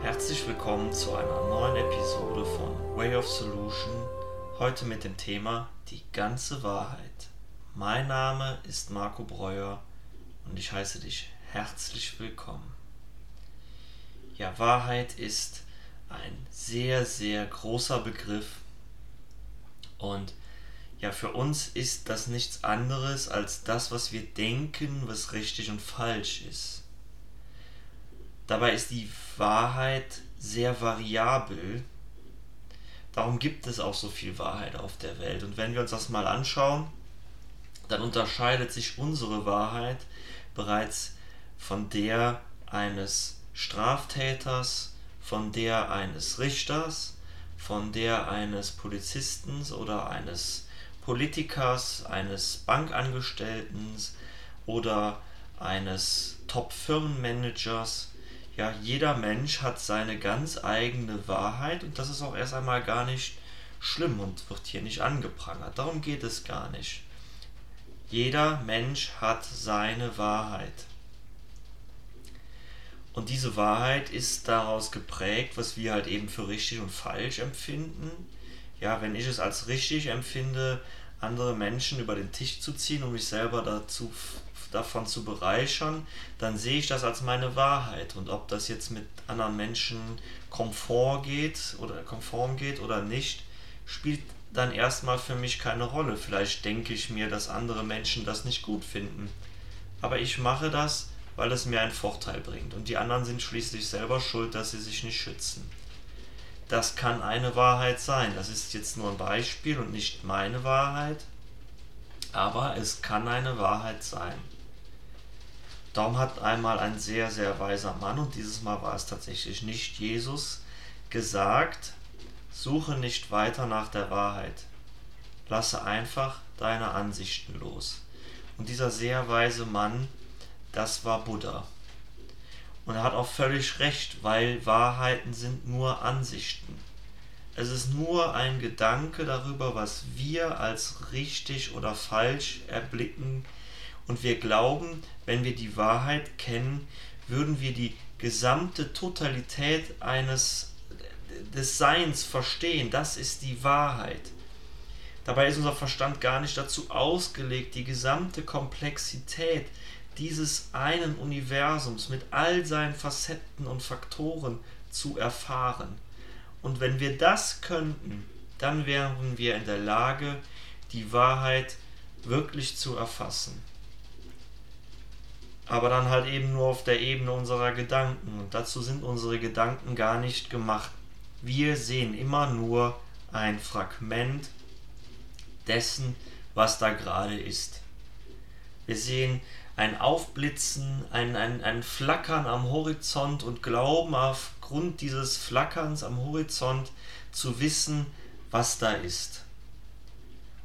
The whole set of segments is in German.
Herzlich willkommen zu einer neuen Episode von Way of Solution. Heute mit dem Thema Die ganze Wahrheit. Mein Name ist Marco Breuer und ich heiße dich herzlich willkommen. Ja, Wahrheit ist ein sehr, sehr großer Begriff und ja, für uns ist das nichts anderes als das, was wir denken, was richtig und falsch ist. Dabei ist die Wahrheit sehr variabel. Darum gibt es auch so viel Wahrheit auf der Welt. Und wenn wir uns das mal anschauen, dann unterscheidet sich unsere Wahrheit bereits von der eines Straftäters, von der eines Richters, von der eines Polizisten oder eines Politikers, eines Bankangestellten oder eines Top-Firmenmanagers. Ja, jeder Mensch hat seine ganz eigene Wahrheit und das ist auch erst einmal gar nicht schlimm und wird hier nicht angeprangert. Darum geht es gar nicht. Jeder Mensch hat seine Wahrheit. Und diese Wahrheit ist daraus geprägt, was wir halt eben für richtig und falsch empfinden. Ja, wenn ich es als richtig empfinde, andere Menschen über den Tisch zu ziehen, um mich selber dazu, davon zu bereichern, dann sehe ich das als meine Wahrheit. Und ob das jetzt mit anderen Menschen komfort geht oder konform geht oder nicht, spielt dann erstmal für mich keine Rolle. Vielleicht denke ich mir, dass andere Menschen das nicht gut finden. Aber ich mache das, weil es mir einen Vorteil bringt. Und die anderen sind schließlich selber schuld, dass sie sich nicht schützen. Das kann eine Wahrheit sein. Das ist jetzt nur ein Beispiel und nicht meine Wahrheit. Aber es kann eine Wahrheit sein. Darum hat einmal ein sehr, sehr weiser Mann, und dieses Mal war es tatsächlich nicht Jesus, gesagt, Suche nicht weiter nach der Wahrheit. Lasse einfach deine Ansichten los. Und dieser sehr weise Mann, das war Buddha. Und er hat auch völlig recht, weil Wahrheiten sind nur Ansichten. Es ist nur ein Gedanke darüber, was wir als richtig oder falsch erblicken. Und wir glauben, wenn wir die Wahrheit kennen, würden wir die gesamte Totalität eines des Seins verstehen. Das ist die Wahrheit. Dabei ist unser Verstand gar nicht dazu ausgelegt, die gesamte Komplexität dieses einen Universums mit all seinen Facetten und Faktoren zu erfahren. Und wenn wir das könnten, dann wären wir in der Lage, die Wahrheit wirklich zu erfassen. Aber dann halt eben nur auf der Ebene unserer Gedanken. Und dazu sind unsere Gedanken gar nicht gemacht. Wir sehen immer nur ein Fragment dessen, was da gerade ist. Wir sehen ein Aufblitzen, ein, ein, ein Flackern am Horizont und glauben aufgrund dieses Flackerns am Horizont zu wissen, was da ist.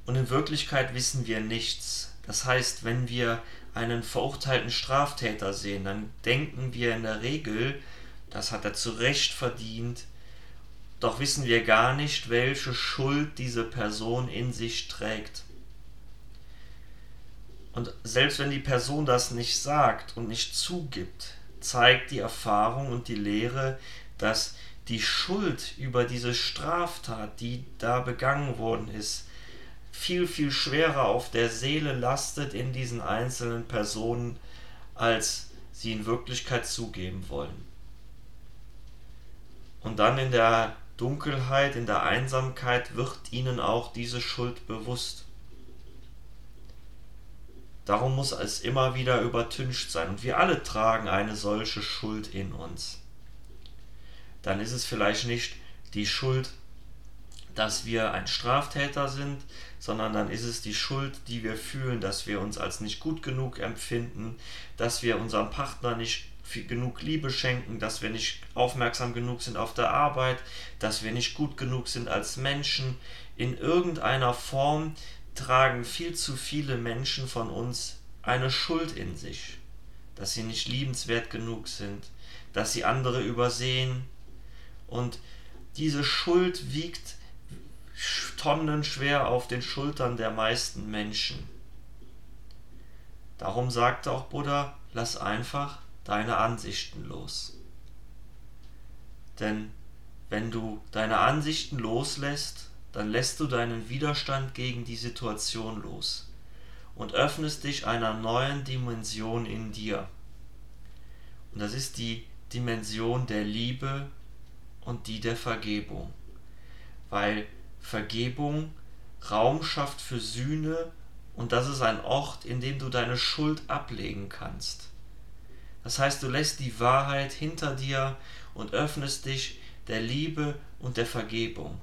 Und in Wirklichkeit wissen wir nichts. Das heißt, wenn wir einen verurteilten Straftäter sehen, dann denken wir in der Regel, das hat er zu Recht verdient, doch wissen wir gar nicht, welche Schuld diese Person in sich trägt. Und selbst wenn die Person das nicht sagt und nicht zugibt, zeigt die Erfahrung und die Lehre, dass die Schuld über diese Straftat, die da begangen worden ist, viel, viel schwerer auf der Seele lastet in diesen einzelnen Personen, als sie in Wirklichkeit zugeben wollen. Und dann in der Dunkelheit, in der Einsamkeit wird ihnen auch diese Schuld bewusst. Darum muss es immer wieder übertüncht sein. Und wir alle tragen eine solche Schuld in uns. Dann ist es vielleicht nicht die Schuld, dass wir ein Straftäter sind, sondern dann ist es die Schuld, die wir fühlen, dass wir uns als nicht gut genug empfinden, dass wir unserem Partner nicht genug Liebe schenken, dass wir nicht aufmerksam genug sind auf der Arbeit, dass wir nicht gut genug sind als Menschen. In irgendeiner Form tragen viel zu viele Menschen von uns eine Schuld in sich, dass sie nicht liebenswert genug sind, dass sie andere übersehen. Und diese Schuld wiegt tonnenschwer auf den Schultern der meisten Menschen. Darum sagte auch Buddha, lass einfach deine Ansichten los. Denn wenn du deine Ansichten loslässt, dann lässt du deinen Widerstand gegen die Situation los und öffnest dich einer neuen Dimension in dir. Und das ist die Dimension der Liebe und die der Vergebung. Weil Vergebung Raum schafft für Sühne und das ist ein Ort, in dem du deine Schuld ablegen kannst. Das heißt, du lässt die Wahrheit hinter dir und öffnest dich der Liebe und der Vergebung.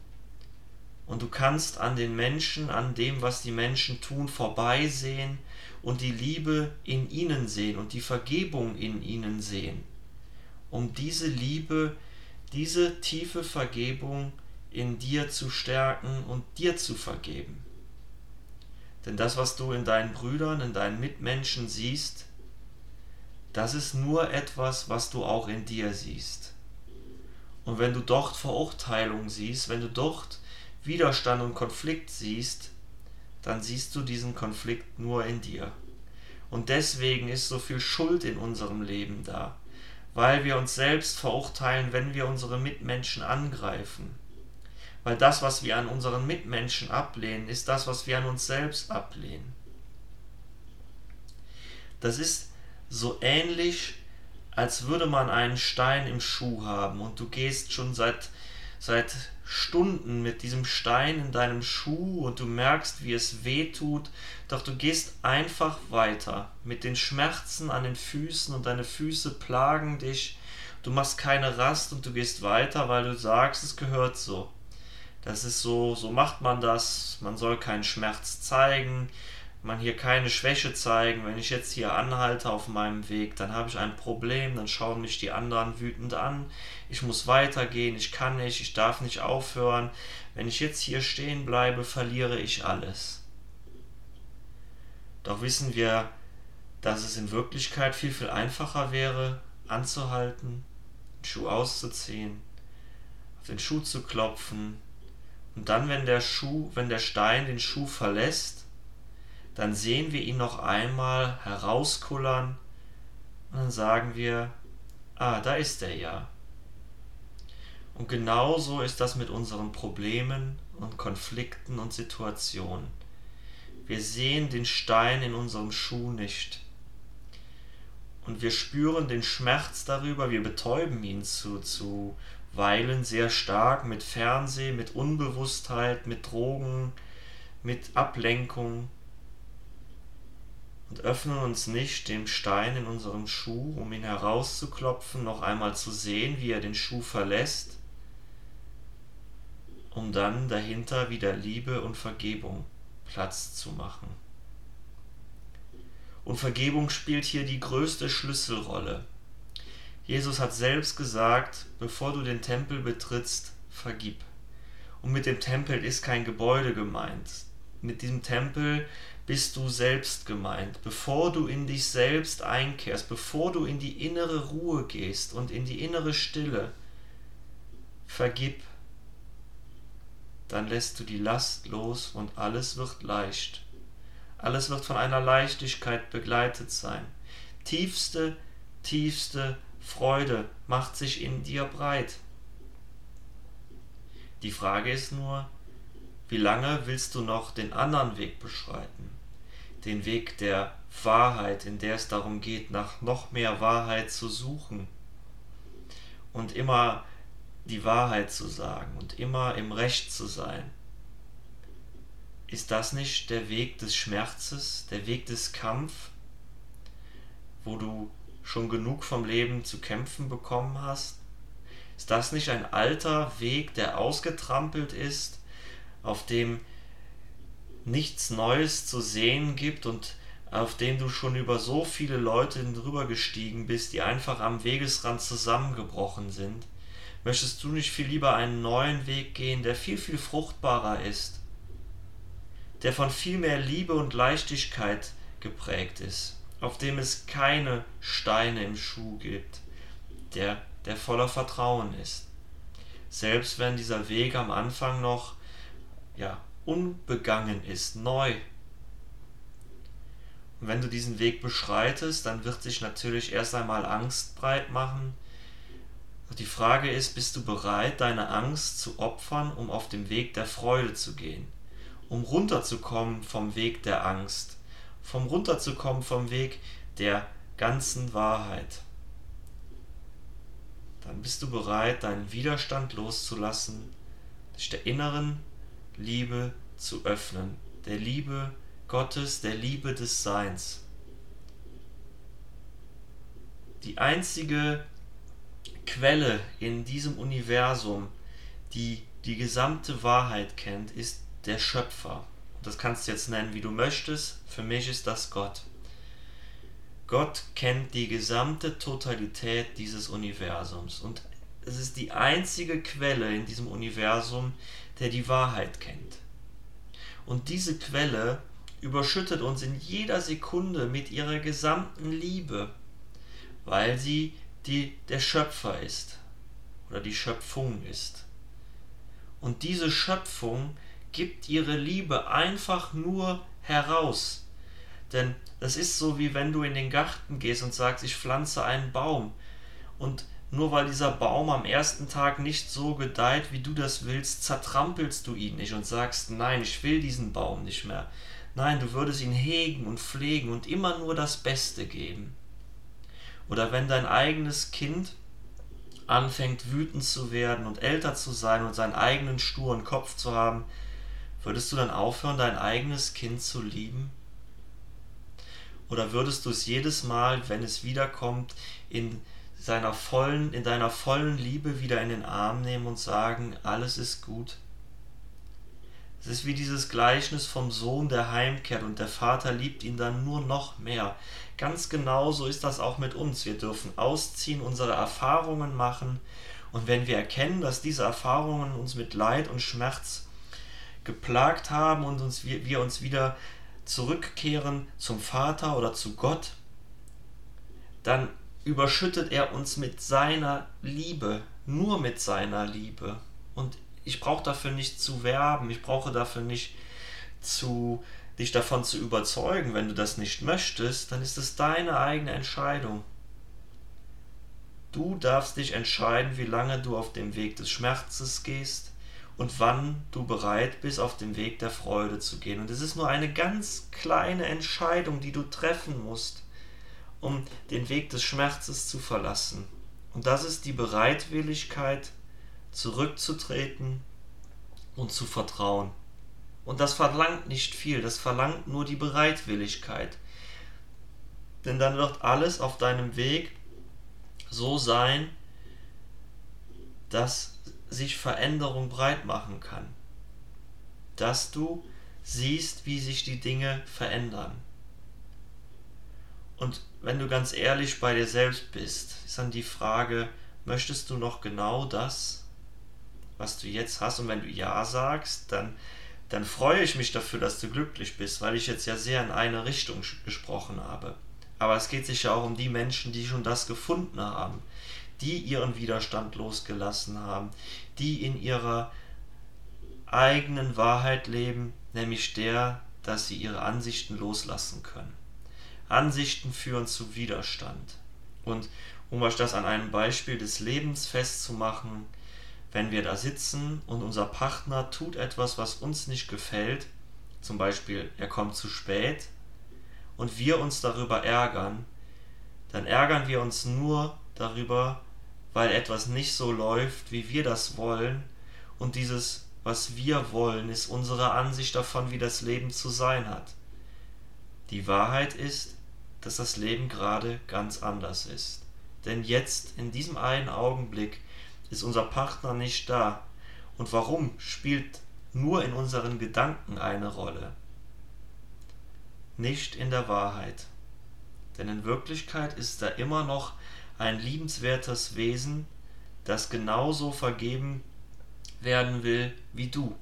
Und du kannst an den Menschen, an dem, was die Menschen tun, vorbeisehen und die Liebe in ihnen sehen und die Vergebung in ihnen sehen. Um diese Liebe, diese tiefe Vergebung in dir zu stärken und dir zu vergeben. Denn das, was du in deinen Brüdern, in deinen Mitmenschen siehst, das ist nur etwas, was du auch in dir siehst. Und wenn du dort Verurteilung siehst, wenn du dort Widerstand und Konflikt siehst, dann siehst du diesen Konflikt nur in dir. Und deswegen ist so viel Schuld in unserem Leben da, weil wir uns selbst verurteilen, wenn wir unsere Mitmenschen angreifen. Weil das, was wir an unseren Mitmenschen ablehnen, ist das, was wir an uns selbst ablehnen. Das ist so ähnlich, als würde man einen Stein im Schuh haben und du gehst schon seit, seit Stunden mit diesem Stein in deinem Schuh und du merkst, wie es weh tut, doch du gehst einfach weiter mit den Schmerzen an den Füßen und deine Füße plagen dich. Du machst keine Rast und du gehst weiter, weil du sagst, es gehört so. Das ist so, so macht man das. Man soll keinen Schmerz zeigen man hier keine Schwäche zeigen. Wenn ich jetzt hier anhalte auf meinem Weg, dann habe ich ein Problem, dann schauen mich die anderen wütend an. Ich muss weitergehen, ich kann nicht, ich darf nicht aufhören. Wenn ich jetzt hier stehen bleibe, verliere ich alles. Doch wissen wir, dass es in Wirklichkeit viel, viel einfacher wäre, anzuhalten, den Schuh auszuziehen, auf den Schuh zu klopfen und dann, wenn der Schuh, wenn der Stein den Schuh verlässt, dann sehen wir ihn noch einmal herauskullern und dann sagen wir, ah, da ist er ja. Und genauso ist das mit unseren Problemen und Konflikten und Situationen. Wir sehen den Stein in unserem Schuh nicht. Und wir spüren den Schmerz darüber, wir betäuben ihn zu, zu Weilen sehr stark mit Fernsehen, mit Unbewusstheit, mit Drogen, mit Ablenkung und öffnen uns nicht dem Stein in unserem Schuh, um ihn herauszuklopfen, noch einmal zu sehen, wie er den Schuh verlässt, um dann dahinter wieder Liebe und Vergebung Platz zu machen. Und Vergebung spielt hier die größte Schlüsselrolle. Jesus hat selbst gesagt, bevor du den Tempel betrittst, vergib. Und mit dem Tempel ist kein Gebäude gemeint. Mit diesem Tempel bist du selbst gemeint, bevor du in dich selbst einkehrst, bevor du in die innere Ruhe gehst und in die innere Stille, vergib, dann lässt du die Last los und alles wird leicht. Alles wird von einer Leichtigkeit begleitet sein. Tiefste, tiefste Freude macht sich in dir breit. Die Frage ist nur, wie lange willst du noch den anderen Weg beschreiten? Den Weg der Wahrheit, in der es darum geht, nach noch mehr Wahrheit zu suchen und immer die Wahrheit zu sagen und immer im Recht zu sein. Ist das nicht der Weg des Schmerzes, der Weg des Kampf, wo du schon genug vom Leben zu kämpfen bekommen hast? Ist das nicht ein alter Weg, der ausgetrampelt ist, auf dem nichts Neues zu sehen gibt und auf dem du schon über so viele Leute drüber gestiegen bist, die einfach am Wegesrand zusammengebrochen sind? Möchtest du nicht viel lieber einen neuen Weg gehen, der viel, viel fruchtbarer ist, der von viel mehr Liebe und Leichtigkeit geprägt ist, auf dem es keine Steine im Schuh gibt, der, der voller Vertrauen ist? Selbst wenn dieser Weg am Anfang noch ja, unbegangen ist, neu. Und wenn du diesen Weg beschreitest, dann wird sich natürlich erst einmal Angst breit machen. Die Frage ist, bist du bereit, deine Angst zu opfern, um auf dem Weg der Freude zu gehen? Um runterzukommen vom Weg der Angst, vom runterzukommen vom Weg der ganzen Wahrheit. Dann bist du bereit, deinen Widerstand loszulassen, dich der inneren Liebe zu öffnen, der Liebe Gottes, der Liebe des Seins. Die einzige Quelle in diesem Universum, die die gesamte Wahrheit kennt, ist der Schöpfer. Das kannst du jetzt nennen, wie du möchtest. Für mich ist das Gott. Gott kennt die gesamte Totalität dieses Universums und es ist die einzige Quelle in diesem Universum, der die Wahrheit kennt. Und diese Quelle überschüttet uns in jeder Sekunde mit ihrer gesamten Liebe, weil sie die, der Schöpfer ist oder die Schöpfung ist. Und diese Schöpfung gibt ihre Liebe einfach nur heraus. Denn das ist so, wie wenn du in den Garten gehst und sagst, ich pflanze einen Baum. Und nur weil dieser Baum am ersten Tag nicht so gedeiht, wie du das willst, zertrampelst du ihn nicht und sagst, nein, ich will diesen Baum nicht mehr. Nein, du würdest ihn hegen und pflegen und immer nur das Beste geben. Oder wenn dein eigenes Kind anfängt wütend zu werden und älter zu sein und seinen eigenen sturen Kopf zu haben, würdest du dann aufhören, dein eigenes Kind zu lieben? Oder würdest du es jedes Mal, wenn es wiederkommt, in seiner vollen, in deiner vollen Liebe wieder in den Arm nehmen und sagen, alles ist gut? Es ist wie dieses Gleichnis vom Sohn, der heimkehrt und der Vater liebt ihn dann nur noch mehr. Ganz genau so ist das auch mit uns. Wir dürfen ausziehen, unsere Erfahrungen machen und wenn wir erkennen, dass diese Erfahrungen uns mit Leid und Schmerz geplagt haben und uns, wir, wir uns wieder zurückkehren zum Vater oder zu Gott, dann überschüttet er uns mit seiner Liebe, nur mit seiner Liebe. Und ich brauche dafür nicht zu werben, ich brauche dafür nicht zu dich davon zu überzeugen. Wenn du das nicht möchtest, dann ist es deine eigene Entscheidung. Du darfst dich entscheiden, wie lange du auf dem Weg des Schmerzes gehst und wann du bereit bist, auf dem Weg der Freude zu gehen. Und es ist nur eine ganz kleine Entscheidung, die du treffen musst, um den Weg des Schmerzes zu verlassen. Und das ist die Bereitwilligkeit, zurückzutreten und zu vertrauen. Und das verlangt nicht viel, das verlangt nur die Bereitwilligkeit. Denn dann wird alles auf deinem Weg so sein, dass sich Veränderung breit machen kann. Dass du siehst, wie sich die Dinge verändern. Und wenn du ganz ehrlich bei dir selbst bist, ist dann die Frage, möchtest du noch genau das, was du jetzt hast. Und wenn du Ja sagst, dann, dann freue ich mich dafür, dass du glücklich bist, weil ich jetzt ja sehr in eine Richtung gesprochen habe. Aber es geht sich ja auch um die Menschen, die schon das gefunden haben, die ihren Widerstand losgelassen haben, die in ihrer eigenen Wahrheit leben, nämlich der, dass sie ihre Ansichten loslassen können. Ansichten führen zu Widerstand. Und um euch das an einem Beispiel des Lebens festzumachen, wenn wir da sitzen und unser Partner tut etwas, was uns nicht gefällt, zum Beispiel er kommt zu spät und wir uns darüber ärgern, dann ärgern wir uns nur darüber, weil etwas nicht so läuft, wie wir das wollen und dieses, was wir wollen, ist unsere Ansicht davon, wie das Leben zu sein hat. Die Wahrheit ist, dass das Leben gerade ganz anders ist. Denn jetzt, in diesem einen Augenblick, ist unser Partner nicht da. Und warum spielt nur in unseren Gedanken eine Rolle? Nicht in der Wahrheit. Denn in Wirklichkeit ist da immer noch ein liebenswertes Wesen, das genauso vergeben werden will wie du.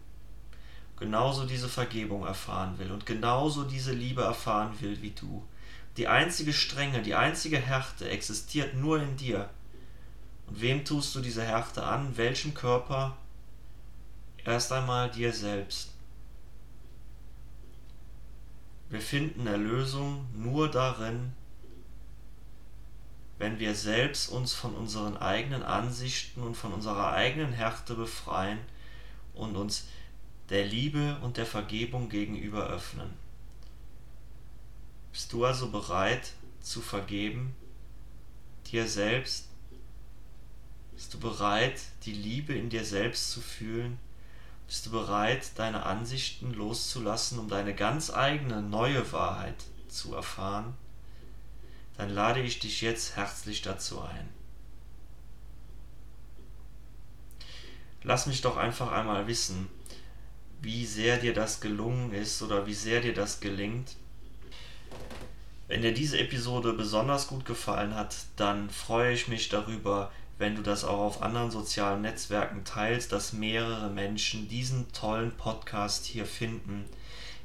Genauso diese Vergebung erfahren will und genauso diese Liebe erfahren will wie du. Die einzige Strenge, die einzige Härte existiert nur in dir. Und wem tust du diese Härte an? Welchem Körper? Erst einmal dir selbst. wir finden Erlösung nur darin, wenn wir selbst uns von unseren eigenen Ansichten und von unserer eigenen Härte befreien und uns der Liebe und der Vergebung gegenüber öffnen. Bist du also bereit zu vergeben, dir selbst? Bist du bereit, die Liebe in dir selbst zu fühlen? Bist du bereit, deine Ansichten loszulassen, um deine ganz eigene neue Wahrheit zu erfahren? dann lade ich dich jetzt herzlich dazu ein. Lass mich doch einfach einmal wissen, wie sehr dir das gelungen ist oder wie sehr dir das gelingt. Wenn dir diese Episode besonders gut gefallen hat, dann freue ich mich darüber, wenn du das auch auf anderen sozialen Netzwerken teilst, dass mehrere Menschen diesen tollen Podcast hier finden.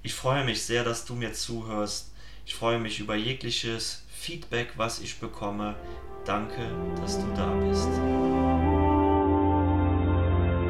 Ich freue mich sehr, dass du mir zuhörst. Ich freue mich über jegliches Feedback, was ich bekomme. Danke, dass du da bist.